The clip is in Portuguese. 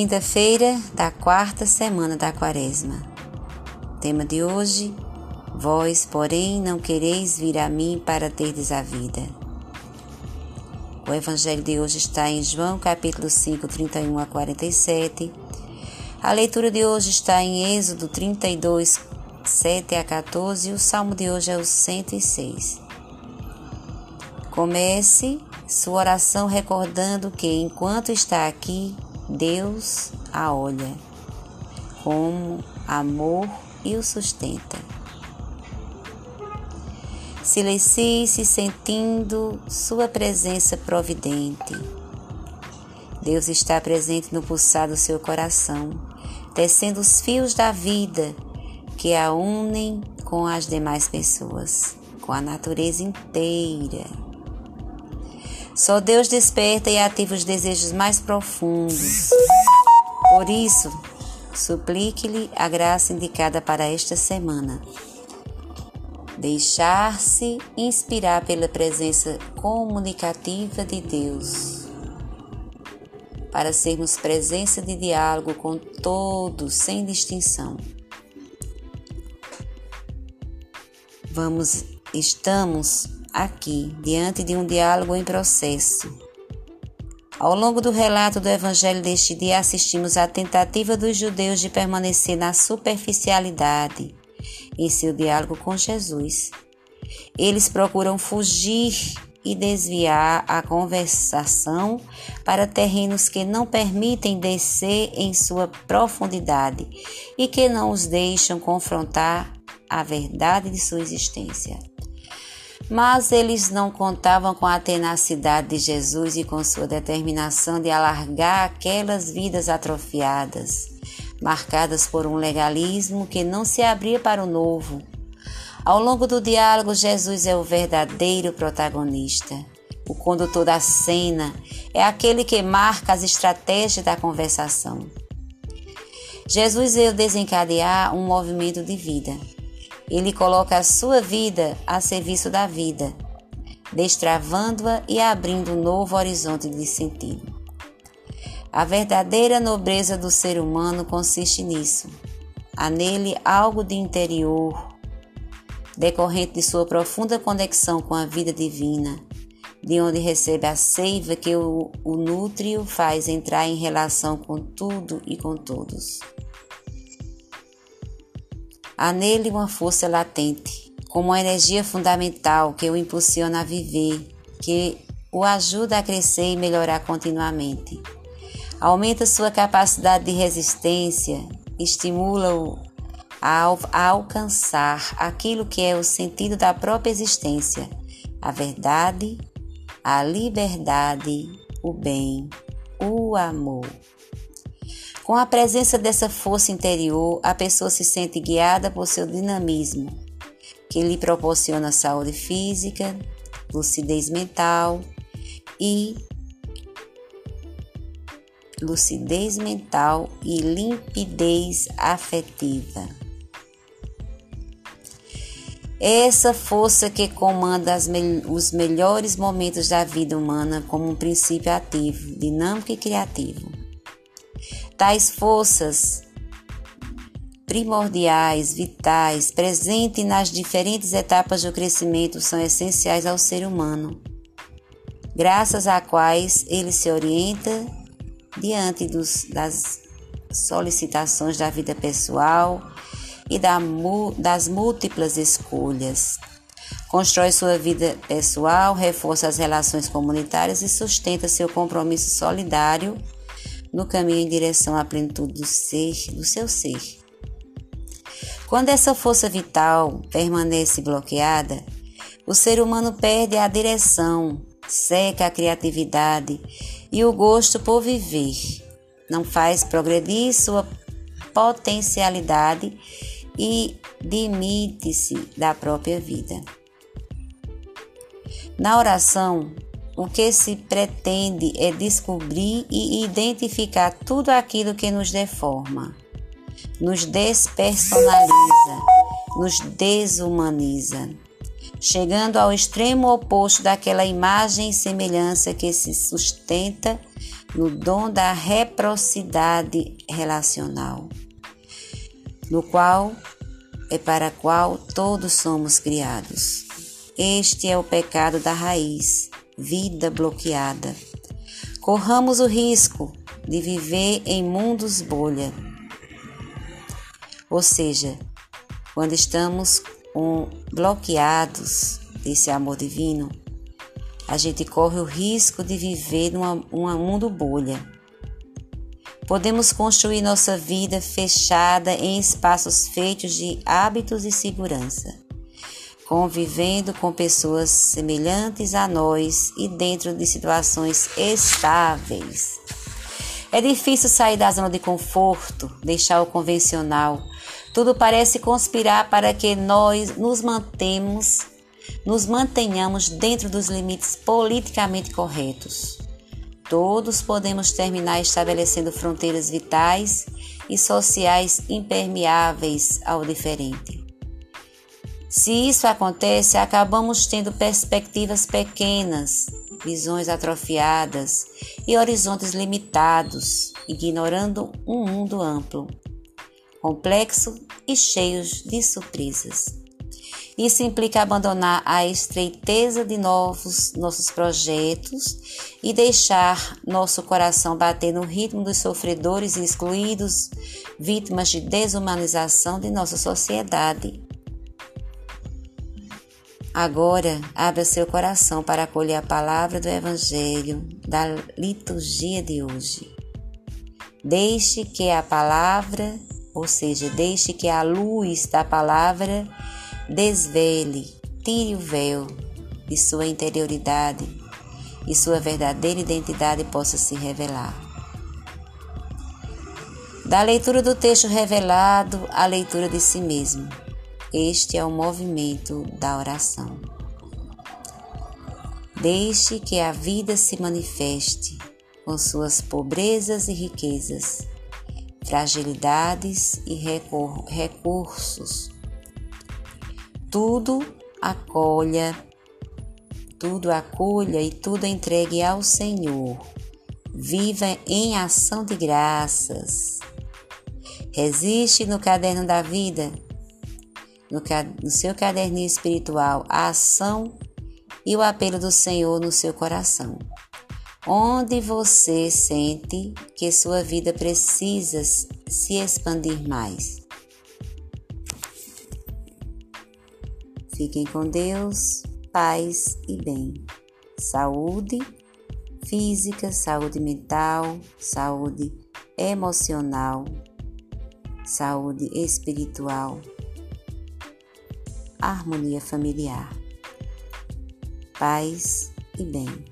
Quinta-feira da quarta semana da Quaresma. Tema de hoje: Vós, porém, não quereis vir a mim para terdes a vida. O evangelho de hoje está em João capítulo 5, 31 a 47. A leitura de hoje está em Êxodo 32, 7 a 14 e o salmo de hoje é o 106. Comece sua oração recordando que, enquanto está aqui, Deus a olha como amor e o sustenta. Silencie-se sentindo sua presença providente. Deus está presente no pulsar do seu coração, tecendo os fios da vida que a unem com as demais pessoas, com a natureza inteira. Só Deus desperta e ativa os desejos mais profundos. Por isso, suplique-lhe a graça indicada para esta semana. Deixar-se inspirar pela presença comunicativa de Deus. Para sermos presença de diálogo com todos, sem distinção. Vamos, estamos aqui, diante de um diálogo em processo. Ao longo do relato do Evangelho deste dia, assistimos à tentativa dos judeus de permanecer na superficialidade em seu diálogo com Jesus. Eles procuram fugir e desviar a conversação para terrenos que não permitem descer em sua profundidade e que não os deixam confrontar a verdade de sua existência. Mas eles não contavam com a tenacidade de Jesus e com sua determinação de alargar aquelas vidas atrofiadas, marcadas por um legalismo que não se abria para o novo. Ao longo do diálogo, Jesus é o verdadeiro protagonista. O condutor da cena é aquele que marca as estratégias da conversação. Jesus veio desencadear um movimento de vida ele coloca a sua vida a serviço da vida, destravando-a e abrindo um novo horizonte de sentido. A verdadeira nobreza do ser humano consiste nisso. Há nele algo de interior, decorrente de sua profunda conexão com a vida divina, de onde recebe a seiva que o, o nutre e o faz entrar em relação com tudo e com todos. Há nele uma força latente, como uma energia fundamental que o impulsiona a viver, que o ajuda a crescer e melhorar continuamente. Aumenta sua capacidade de resistência, estimula-o a, a alcançar aquilo que é o sentido da própria existência, a verdade, a liberdade, o bem, o amor. Com a presença dessa força interior, a pessoa se sente guiada por seu dinamismo, que lhe proporciona saúde física, lucidez mental e lucidez mental e limpidez afetiva. Essa força que comanda me os melhores momentos da vida humana como um princípio ativo, dinâmico e criativo. Tais forças primordiais, vitais, presentes nas diferentes etapas do crescimento, são essenciais ao ser humano, graças a quais ele se orienta diante dos, das solicitações da vida pessoal e da, das múltiplas escolhas. Constrói sua vida pessoal, reforça as relações comunitárias e sustenta seu compromisso solidário no caminho em direção à plenitude do ser, do seu ser. Quando essa força vital permanece bloqueada, o ser humano perde a direção, seca a criatividade e o gosto por viver. Não faz progredir sua potencialidade e demite-se da própria vida. Na oração, o que se pretende é descobrir e identificar tudo aquilo que nos deforma, nos despersonaliza, nos desumaniza. chegando ao extremo oposto daquela imagem e semelhança que se sustenta no dom da reciprocidade relacional, no qual é para qual todos somos criados. Este é o pecado da raiz, vida bloqueada. Corramos o risco de viver em mundos bolha. Ou seja, quando estamos um, bloqueados desse amor divino, a gente corre o risco de viver num mundo bolha. Podemos construir nossa vida fechada em espaços feitos de hábitos e segurança, convivendo com pessoas semelhantes a nós e dentro de situações estáveis. É difícil sair da zona de conforto, deixar o convencional tudo parece conspirar para que nós nos mantemos, nos mantenhamos dentro dos limites politicamente corretos. Todos podemos terminar estabelecendo fronteiras vitais e sociais impermeáveis ao diferente. Se isso acontece, acabamos tendo perspectivas pequenas, visões atrofiadas e horizontes limitados, ignorando um mundo amplo complexo e cheios de surpresas. Isso implica abandonar a estreiteza de novos nossos projetos e deixar nosso coração bater no ritmo dos sofredores e excluídos, vítimas de desumanização de nossa sociedade. Agora, abra seu coração para acolher a palavra do Evangelho da liturgia de hoje. Deixe que a palavra ou seja, deixe que a luz da palavra desvele, tire o véu de sua interioridade e sua verdadeira identidade possa se revelar. Da leitura do texto revelado à leitura de si mesmo. Este é o movimento da oração. Deixe que a vida se manifeste com suas pobrezas e riquezas fragilidades e recursos. Tudo acolha, tudo acolha e tudo entregue ao Senhor. Viva em ação de graças. Resiste no caderno da vida, no, no seu caderninho espiritual, a ação e o apelo do Senhor no seu coração onde você sente que sua vida precisa se expandir mais. Fiquem com Deus, paz e bem. Saúde física, saúde mental, saúde emocional, saúde espiritual, harmonia familiar. Paz e bem.